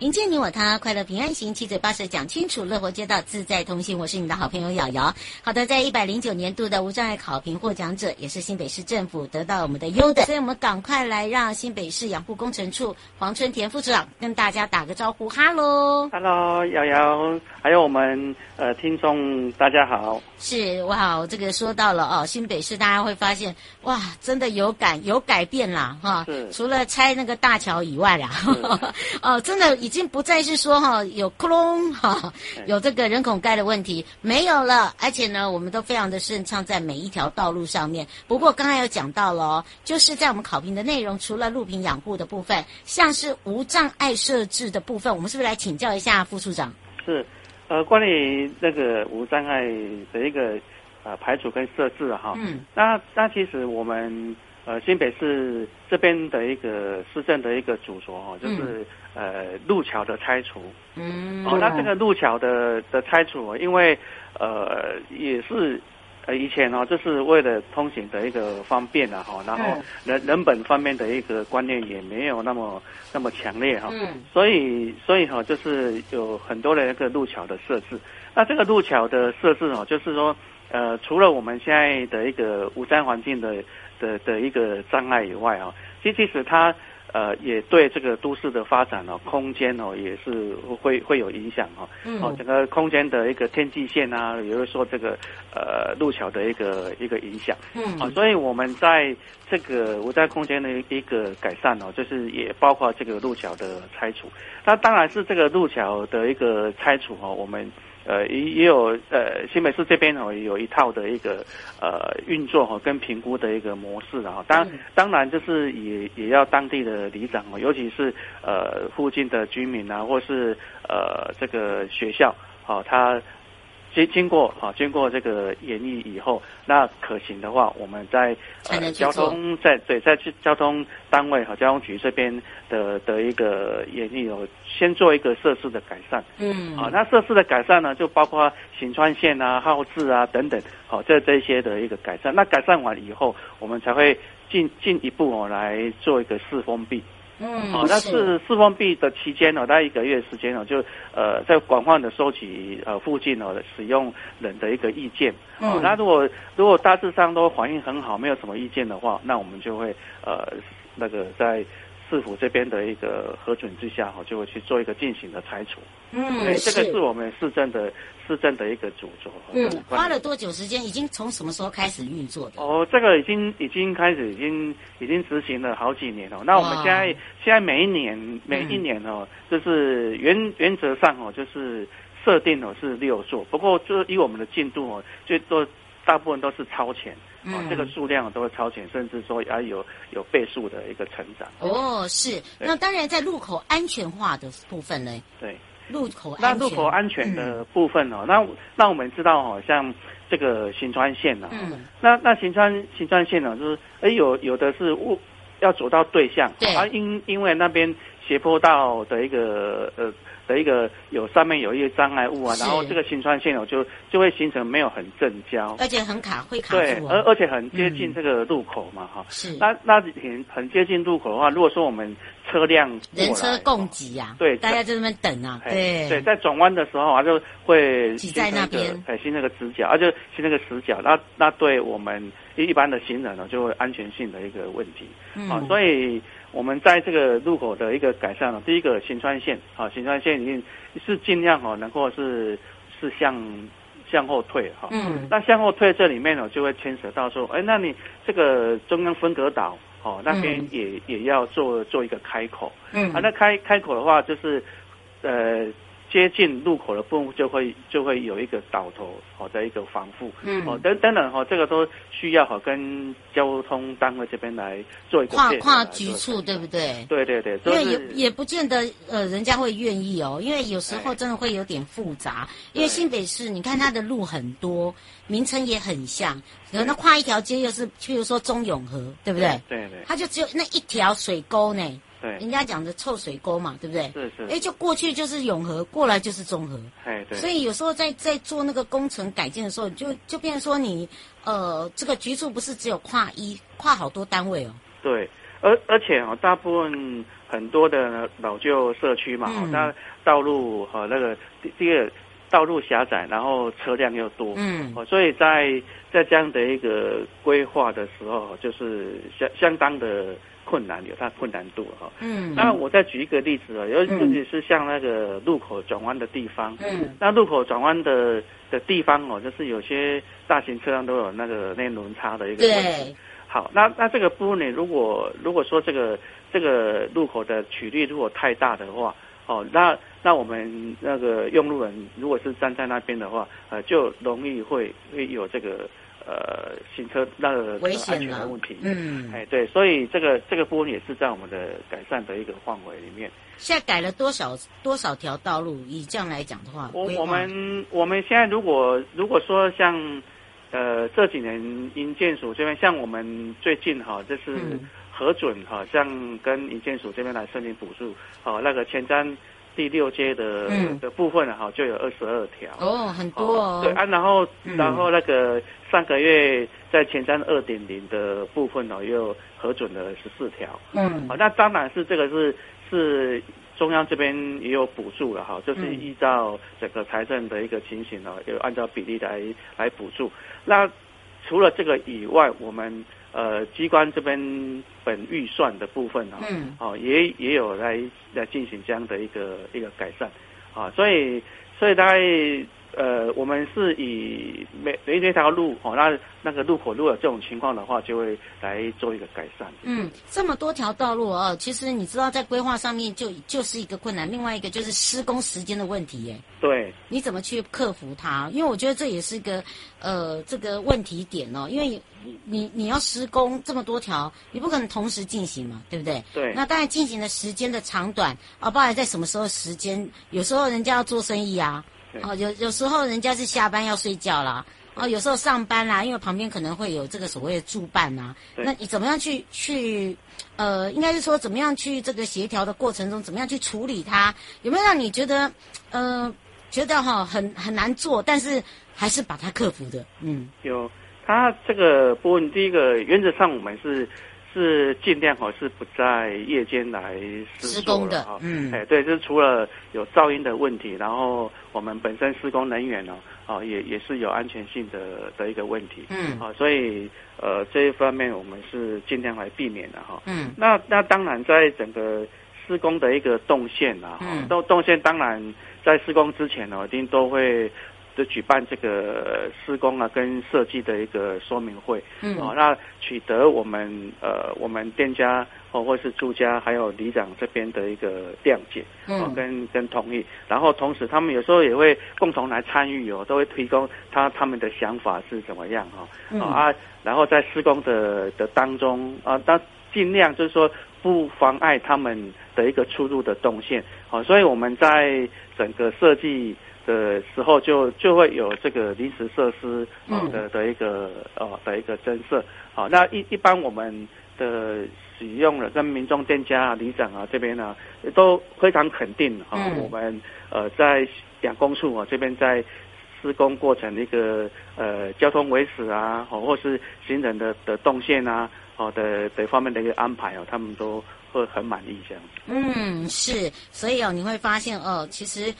迎接你我他，快乐平安行，七嘴八舌讲清楚，乐活街道自在同行。我是你的好朋友瑶瑶。好的，在一百零九年度的无障碍考评获奖者，也是新北市政府得到我们的优等，所以我们赶快来让新北市养护工程处黄春田副处长跟大家打个招呼，哈喽，哈喽，瑶瑶，还有我们呃听众，大家好。是哇，这个说到了哦，新北市大家会发现哇，真的有改有改变啦哈。是。除了拆那个大桥以外啦，哦，真的。已经不再是说哈有窟窿 哈有这个人孔盖的问题没有了，而且呢，我们都非常的顺畅在每一条道路上面。不过刚才有讲到了哦，就是在我们考评的内容，除了路平养护的部分，像是无障碍设置的部分，我们是不是来请教一下副处长？是，呃，关于那个无障碍的一个呃排除跟设置哈，嗯，那那其实我们。呃，新北市这边的一个市政的一个主轴哈，就是、嗯、呃路桥的拆除。嗯。哦，那这个路桥的的拆除，因为呃也是呃以前哦，就是为了通行的一个方便啊哈，然后人人本方面的一个观念也没有那么那么强烈哈。嗯。所以所以哈，就是有很多的一个路桥的设置。那这个路桥的设置哦，就是说呃，除了我们现在的一个无障环境的。的的一个障碍以外啊，其实其实它呃也对这个都市的发展哦，空间哦也是会会有影响哦。嗯。哦，整个空间的一个天际线啊，也就是说这个呃路桥的一个一个影响。嗯。啊，所以我们在这个无在空间的一个改善哦，就是也包括这个路桥的拆除。那当然是这个路桥的一个拆除哦，我们。呃，也也有呃，新北市这边哦，有一套的一个呃运作哈跟评估的一个模式啊。当当然就是也也要当地的里长哦，尤其是呃附近的居民啊，或是呃这个学校，好他。经经过啊，经过这个研议以后，那可行的话，我们在呃交通在对在交通单位和交通局这边的的一个研议哦，先做一个设施的改善。嗯，啊，那设施的改善呢，就包括行川线啊、号志啊等等，好，这这些的一个改善。那改善完以后，我们才会进进一步哦来做一个试封闭。嗯，好、哦，那是四封闭的期间呢，大概一个月时间呢，就呃在广泛的收集呃附近呢使用人的一个意见。嗯、哦，那如果如果大致上都反应很好，没有什么意见的话，那我们就会呃那个在。市府这边的一个核准之下，哈，就会去做一个进行的拆除。嗯，对，这个是我们市政的市政的一个主轴。嗯，花了多久时间？已经从什么时候开始运作的？哦，这个已经已经开始，已经已经执行了好几年了。那我们现在现在每一年每一年哦，就是原原则上哦，就是设定哦是六座，不过就以我们的进度哦，最多大部分都是超前。哦，这个数量都会超前，甚至说啊有有倍数的一个成长。哦，是。那当然，在路口安全化的部分呢？对，路口安全。那路口安全的部分哦，嗯、那那我们知道哦，像这个行川线呢，嗯，那那行川行川线呢，就是哎有有的是物要走到对向，对，而因因为那边斜坡道的一个呃。的一个有上面有一些障碍物啊，然后这个行穿线哦就就会形成没有很正交，而且很卡，会卡对。而而且很接近这个路口嘛，哈、嗯。是。那那很很接近路口的话，如果说我们车辆人车共挤呀、啊，对，大家在那边等啊，对对，在转弯的时候啊，就会挤在那边，哎，形那个直角，啊，就形那个死角，那那对我们一般的行人呢，就会安全性的一个问题，嗯、啊，所以。我们在这个路口的一个改善了，第一个行川线啊，行川线已经是尽量哦，能够是是向向后退哈。嗯。那向后退这里面呢，就会牵扯到说，哎，那你这个中央分隔岛哦，那边也、嗯、也要做做一个开口。嗯。啊，那开开口的话，就是呃。接近路口的部分就会就会有一个倒头好的一个防护，嗯，哦等等等哈，这个都需要哈跟交通单位这边来做一个跨跨局处，对不对？对对对，因为也也不见得呃人家会愿意哦，因为有时候真的会有点复杂，因为新北市你看它的路很多，名称也很像，然后那跨一条街又是譬如说中永和，对不对？对对，它就只有那一条水沟呢。对，人家讲的臭水沟嘛，对不对？是是。哎，就过去就是永和，过来就是中和。哎，对。所以有时候在在做那个工程改建的时候，就就变成说你呃，这个局处不是只有跨一跨好多单位哦。对，而而且哦，大部分很多的老旧社区嘛，嗯、那道路和、哦、那个第一个道路狭窄，然后车辆又多，嗯，哦，所以在在这样的一个规划的时候，就是相相当的。困难有它困难度哈，嗯，那我再举一个例子啊，尤其是像那个路口转弯的地方，嗯，那路口转弯的的地方哦，就是有些大型车辆都有那个内轮差的一个问题。好，那那这个部分呢，如果如果说这个这个路口的曲率如果太大的话，哦，那那我们那个用路人如果是站在那边的话，呃，就容易会会有这个。呃，行车那个安全的问题，嗯，哎，对，所以这个这个部分也是在我们的改善的一个范围里面。现在改了多少多少条道路？以这样来讲的话，我我们我们现在如果如果说像呃这几年营建署这边，像我们最近哈，就是核准哈，像跟营建署这边来申请补助，好，那个前瞻。第六阶的、嗯、的部分哈，就有二十二条哦，很多哦。对啊，然后、嗯、然后那个上个月在前瞻二点零的部分呢，又核准了十四条。嗯，好，那当然是这个是是中央这边也有补助了哈，就是依照整个财政的一个情形呢，有按照比例来来补助。那除了这个以外，我们。呃，机关这边本预算的部分啊，嗯，哦，也也有来来进行这样的一个一个改善，啊，所以所以大概呃，我们是以每每一条路哦，那那个路口如果有这种情况的话，就会来做一个改善。嗯，这么多条道路哦，其实你知道在规划上面就就是一个困难，另外一个就是施工时间的问题耶。对，你怎么去克服它？因为我觉得这也是一个呃这个问题点哦，因为。你你要施工这么多条，你不可能同时进行嘛，对不对？对。那当然进行的时间的长短啊，包含在什么时候时间，有时候人家要做生意啊，对啊，有有时候人家是下班要睡觉啦，哦，有时候上班啦，因为旁边可能会有这个所谓的驻办呐。那你怎么样去去呃，应该是说怎么样去这个协调的过程中，怎么样去处理它？有没有让你觉得呃觉得哈很很难做，但是还是把它克服的？嗯，有。它这个部分，第一个原则上我们是是尽量哈是不在夜间来施工的哈，嗯，哎对，就是除了有噪音的问题，然后我们本身施工人员呢，啊也也是有安全性的的一个问题，嗯，啊所以呃这一方面我们是尽量来避免的哈，嗯，那那当然在整个施工的一个动线啊，嗯，动动线当然在施工之前呢，一定都会。就举办这个施工啊，跟设计的一个说明会，嗯，啊，那取得我们呃我们店家或或是住家还有里长这边的一个谅解，嗯，跟跟同意，然后同时他们有时候也会共同来参与哦，都会提供他他们的想法是怎么样哈，嗯、啊，然后在施工的的当中啊，当尽量就是说不妨碍他们的一个出入的动线，啊，所以我们在整个设计。的时候就就会有这个临时设施啊的的一个呃的一个增设。好，那一一般我们的使用了跟民众店家啊、里长啊这边呢都非常肯定啊，我们呃在两公处啊这边在施工过程的一个呃交通维持啊，或是行人的的动线啊，好的的方面的一个安排哦，他们都会很满意这样。嗯，是，所以哦，你会发现哦，其实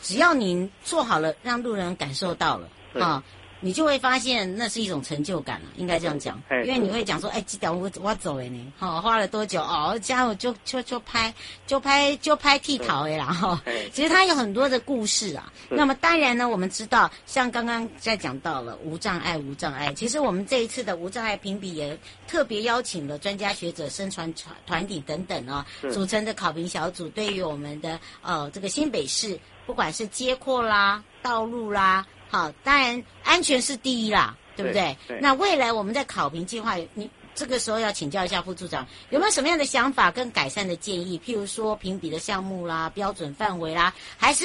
只要你做好了，让路人感受到了啊。你就会发现那是一种成就感了，应该这样讲，因为你会讲说，哎，这条我我走哎呢，好，花了多久哦？家伙就就就拍就拍就拍剃头哎啦哈。其实它有很多的故事啊。那么当然呢，我们知道，像刚刚在讲到了无障碍无障碍，其实我们这一次的无障碍评比也特别邀请了专家学者、宣传团团体等等啊，组成的考评小组，对于我们的呃这个新北市，不管是街廓啦、道路啦。好，当然安全是第一啦，对不对？对，对。那未来我们在考评计划，你这个时候要请教一下副处长，有没有什么样的想法跟改善的建议？譬如说评比的项目啦、标准范围啦，还是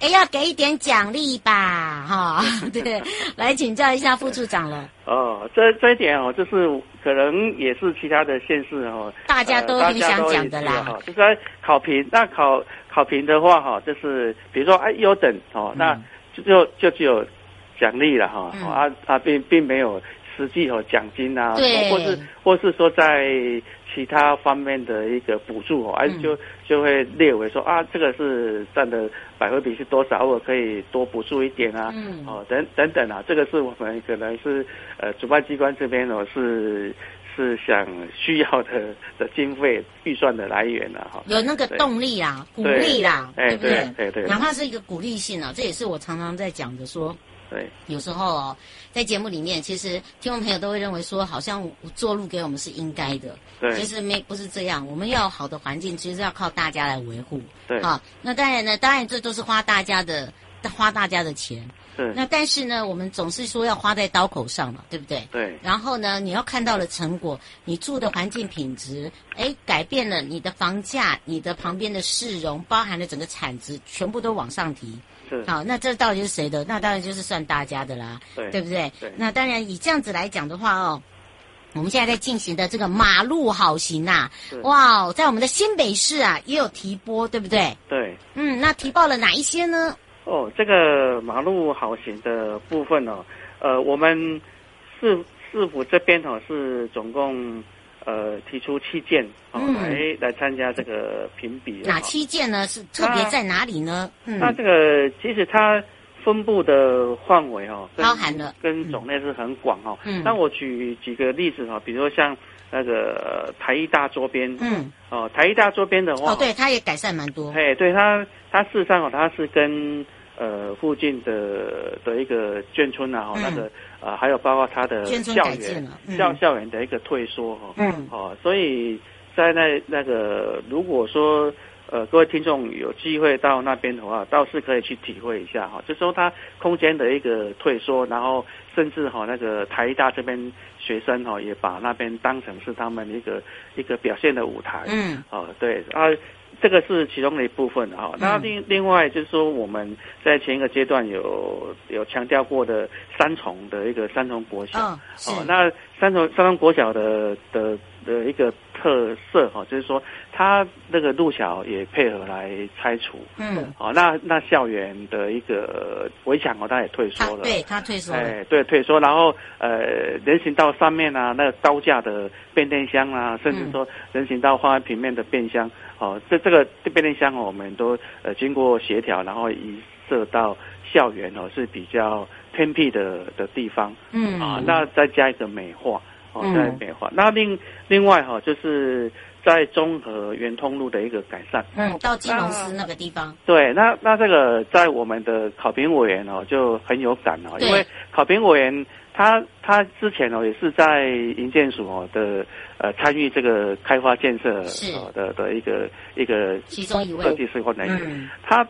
哎要给一点奖励吧？哈，对，来请教一下副处长了。哦，这这一点哦，就是可能也是其他的县市哦，大家都很想讲的啦。哈，就是在考评，那考考评的话哈，就是比如说哎优等哦，那。嗯就就只有奖励了哈，嗯、啊啊并并没有实际有奖金啊，或是或是说在其他方面的一个补助哦，而、嗯、就就会列为说啊，这个是占的百分比是多少，我可以多补助一点啊，嗯、哦等等等啊，这个是我们可能是呃主办机关这边哦是是想需要的的经费预算的来源了哈，有那个动力啊，鼓励啦，对不对？对哪怕是一个鼓励性啊，这也是我常常在讲的说。对，有时候哦，在节目里面，其实听众朋友都会认为说，好像做路给我们是应该的。对，其实没不是这样，我们要有好的环境，其实是要靠大家来维护。对，啊，那当然呢，当然这都是花大家的，花大家的钱。是。那但是呢，我们总是说要花在刀口上嘛，对不对？对。然后呢，你要看到了成果，你住的环境品质，哎，改变了你的房价，你的旁边的市容，包含了整个产值，全部都往上提。好，那这到底是谁的？那当然就是算大家的啦，对，对不对？对。那当然以这样子来讲的话哦，我们现在在进行的这个马路好行啊，哇，在我们的新北市啊也有提拨，对不对？对。嗯，那提报了哪一些呢？哦，这个马路好行的部分哦，呃，我们市市府这边哦是总共。呃，提出七件哦，嗯、来来参加这个评比。哪七件呢？是特别在哪里呢？那，嗯、那这个其实它分布的范围哦，包含了跟种类是很广哦。嗯。那我举几个例子哈，比如说像那个台艺大周边，嗯，哦，台艺大周边的话，哦，对，它也改善蛮多。哎，对它，它事实上哦，它是跟。呃，附近的的一个眷村啊，哈、嗯，那个呃，还有包括它的校园，嗯、校校园的一个退缩哈，嗯，哦，所以在那那个，如果说呃，各位听众有机会到那边的话，倒是可以去体会一下哈，就说它空间的一个退缩，然后甚至哈那个台大这边学生哈也把那边当成是他们一个一个表现的舞台，嗯，哦，对啊。这个是其中的一部分哈，那另另外就是说，我们在前一个阶段有有强调过的三重的一个三重国小，哦，哦，那三重三重国小的的的一个特色哈，就是说它那个路桥也配合来拆除，嗯，好，那那校园的一个围墙哦，他也退缩了，对，他退缩了，哎，对，退缩，然后呃，人行道上面啊，那个高架的变电箱啊，甚至说人行道花园平面的变箱。哦，这这个这变电箱哦，我们都呃经过协调，然后移设到校园哦，是比较偏僻的的地方。嗯。啊，那再加一个美化哦，在美化。嗯、那另另外哈、哦，就是在中和圆通路的一个改善。嗯，到金龙寺那个地方。对，那那这个在我们的考评委员哦就很有感哦，因为考评委员。他他之前哦也是在营建署哦的呃参与这个开发建设的的一个一个其中一位设计师或人员，他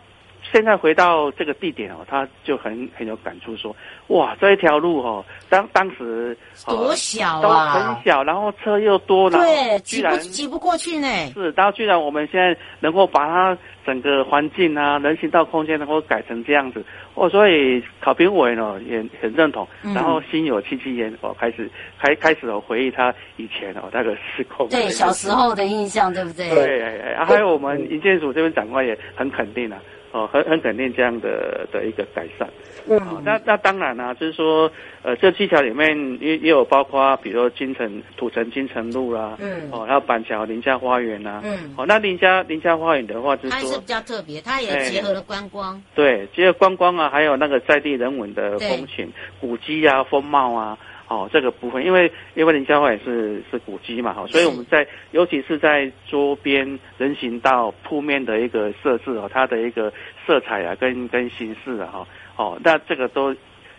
现在回到这个地点哦，他就很很有感触，说哇，这一条路哦，当当时多小啊，都很小，然后车又多，对，然后居然挤不挤不过去呢。是，然后居然我们现在能够把它整个环境啊，人行道空间能够改成这样子，哦，所以考评委呢也很认同，然后心有戚戚焉哦，开始开开始哦回忆他以前哦那个时空，对小时候的印象，对不对？对，还有我们营建署这边长官也很肯定啊。哦，很很肯定这样的的一个改善。嗯，哦、那那当然啦、啊，就是说，呃，这七条里面也也有包括，比如说金城土城金城路啦，嗯，哦，还有板桥林家花园呐，嗯，哦，那林家林家花园的话，就是说它是比较特别，它也结合了观光，对，结合观光啊，还有那个在地人文的风情、古迹啊、风貌啊。哦，这个部分，因为因为林家花也是是古迹嘛，哈，所以我们在尤其是在周边人行道铺面的一个设置哦，它的一个色彩啊，跟跟形式啊，哈，哦，那这个都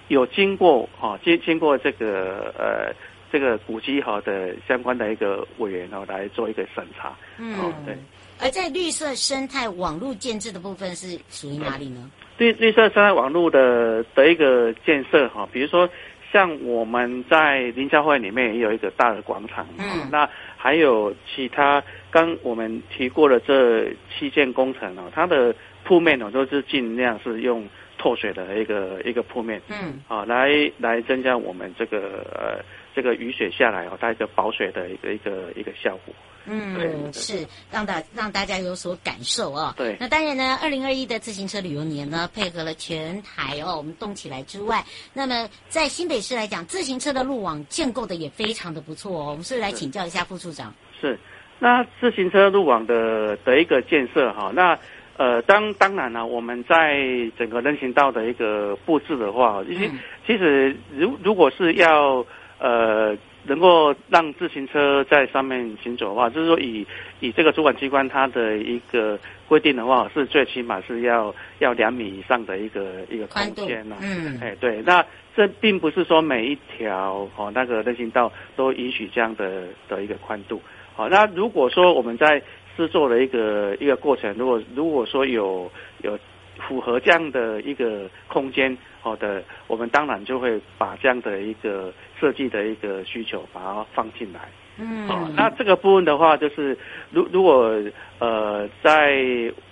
有经过哈，经经过这个呃这个古迹哈的相关的一个委员哦来做一个审查，嗯，对。而在绿色生态网络建制的部分是属于哪里呢？绿绿色生态网络的的一个建设哈，比如说。像我们在林家会里面也有一个大的广场，嗯，那还有其他刚我们提过的这七件工程哦，它的铺面呢都是尽量是用透水的一个一个铺面，嗯，啊，来来增加我们这个呃这个雨水下来哦，它一个保水的一个一个一个效果。嗯，是让大让大家有所感受啊、哦。对，那当然呢，二零二一的自行车旅游年呢，配合了全台哦，我们动起来之外，那么在新北市来讲，自行车的路网建构的也非常的不错哦。我们是，是来请教一下副处长。是，那自行车路网的的一个建设哈，那呃，当当然呢，我们在整个人行道的一个布置的话，其实、嗯、其实如如果是要呃。能够让自行车在上面行走的话，就是说以以这个主管机关它的一个规定的话，是最起码是要要两米以上的一个一个空间呢。嗯，哎，对，那这并不是说每一条哦那个人行道都允许这样的的一个宽度。好，那如果说我们在制作的一个一个过程，如果如果说有有符合这样的一个空间。好的，我们当然就会把这样的一个设计的一个需求把它放进来。嗯，好，那这个部分的话，就是如如果呃在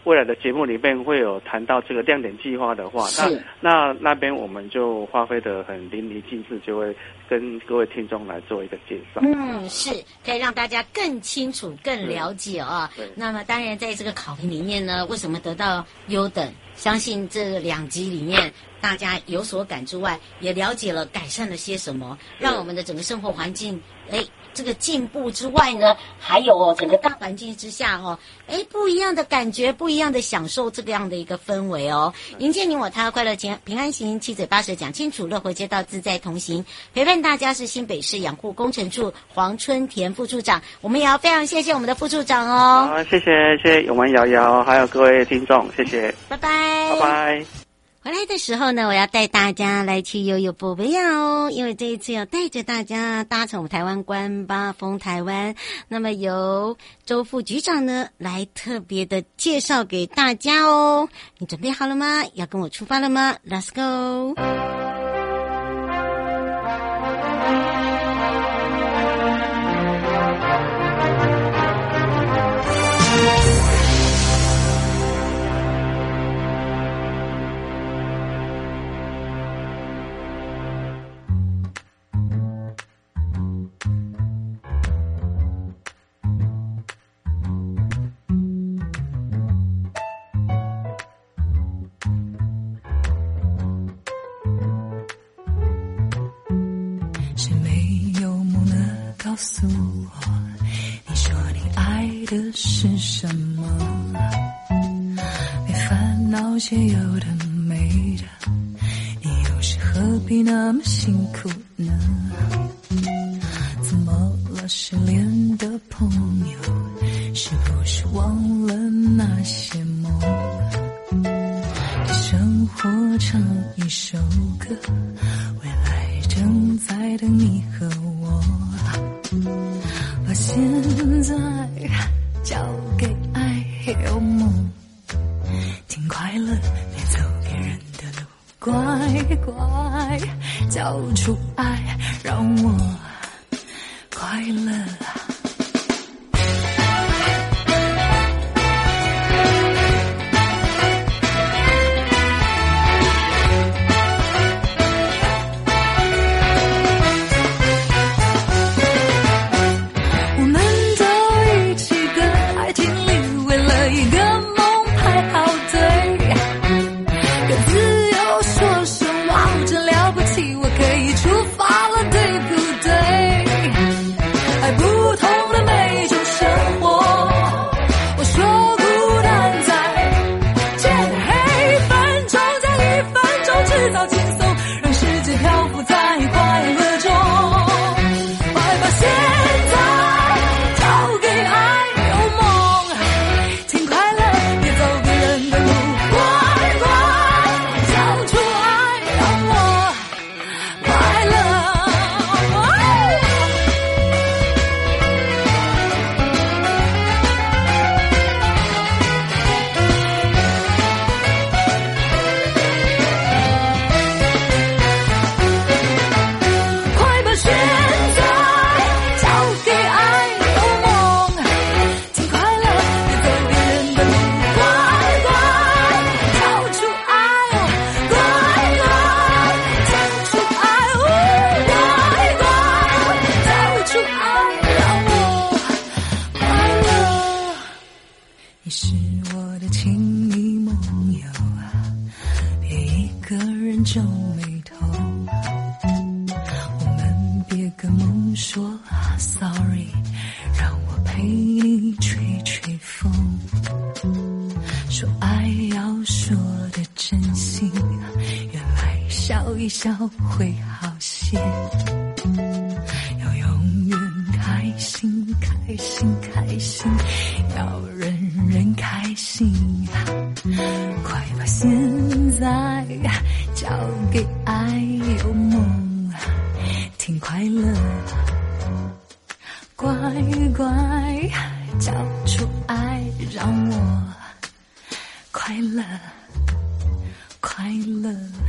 未来的节目里面会有谈到这个亮点计划的话，是那那那边我们就发挥的很淋漓尽致，就会跟各位听众来做一个介绍。嗯，是可以让大家更清楚、更了解啊。对。那么当然，在这个考评里面呢，为什么得到优等？相信这两集里面。大家有所感之外，也了解了改善了些什么，让我们的整个生活环境，哎，这个进步之外呢，还有哦，整个大环境之下哦，哎，不一样的感觉，不一样的享受，这个样的一个氛围哦。迎接你我他，快乐平平安行，七嘴八舌讲清楚，乐活街道自在同行，陪伴大家是新北市养护工程处黄春田副处长，我们也要非常谢谢我们的副处长哦。好，谢谢谢谢永文瑶瑶，还有各位听众，谢谢，拜拜，拜拜。回来的时候呢，我要带大家来去悠悠波维亚哦，因为这一次要带着大家搭乘我们台湾观八风台湾，那么由周副局长呢来特别的介绍给大家哦。你准备好了吗？要跟我出发了吗？Let's go。是没有梦的告诉我，你说你爱的是什么？没烦恼些有的没的，你又是何必那么辛苦呢？好给爱有梦挺快乐乖乖交出爱让我快乐快乐。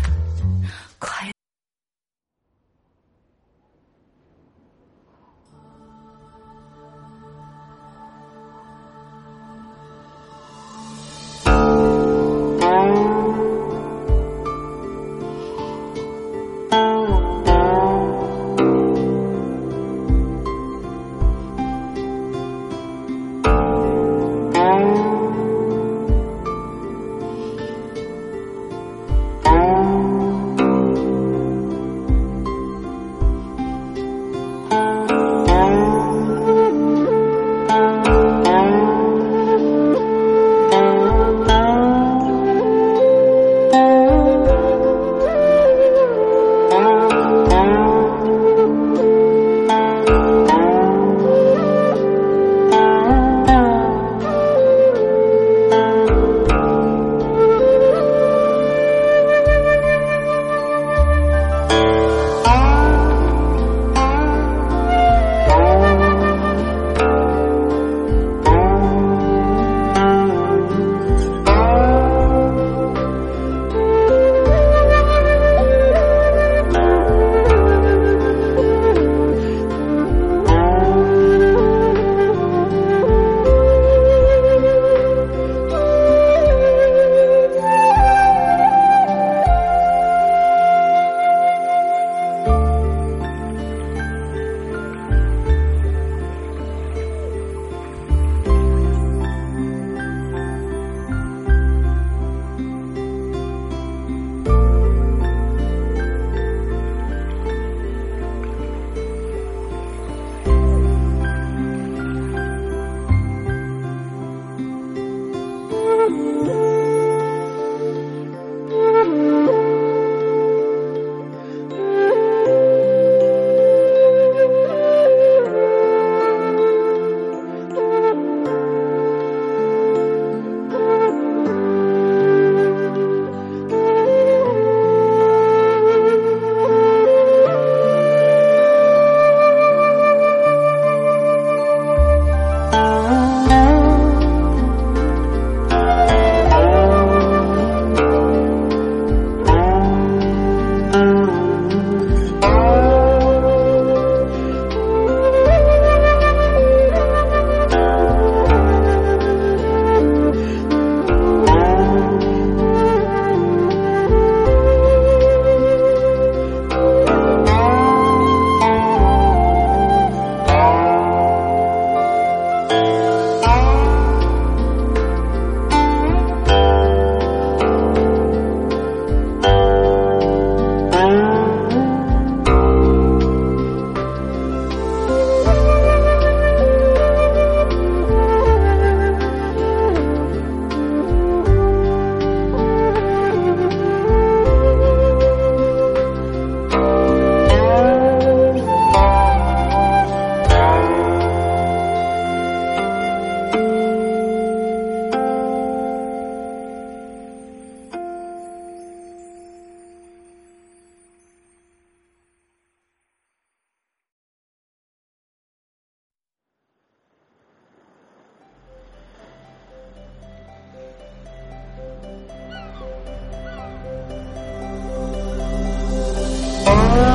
Oh.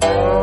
Oh.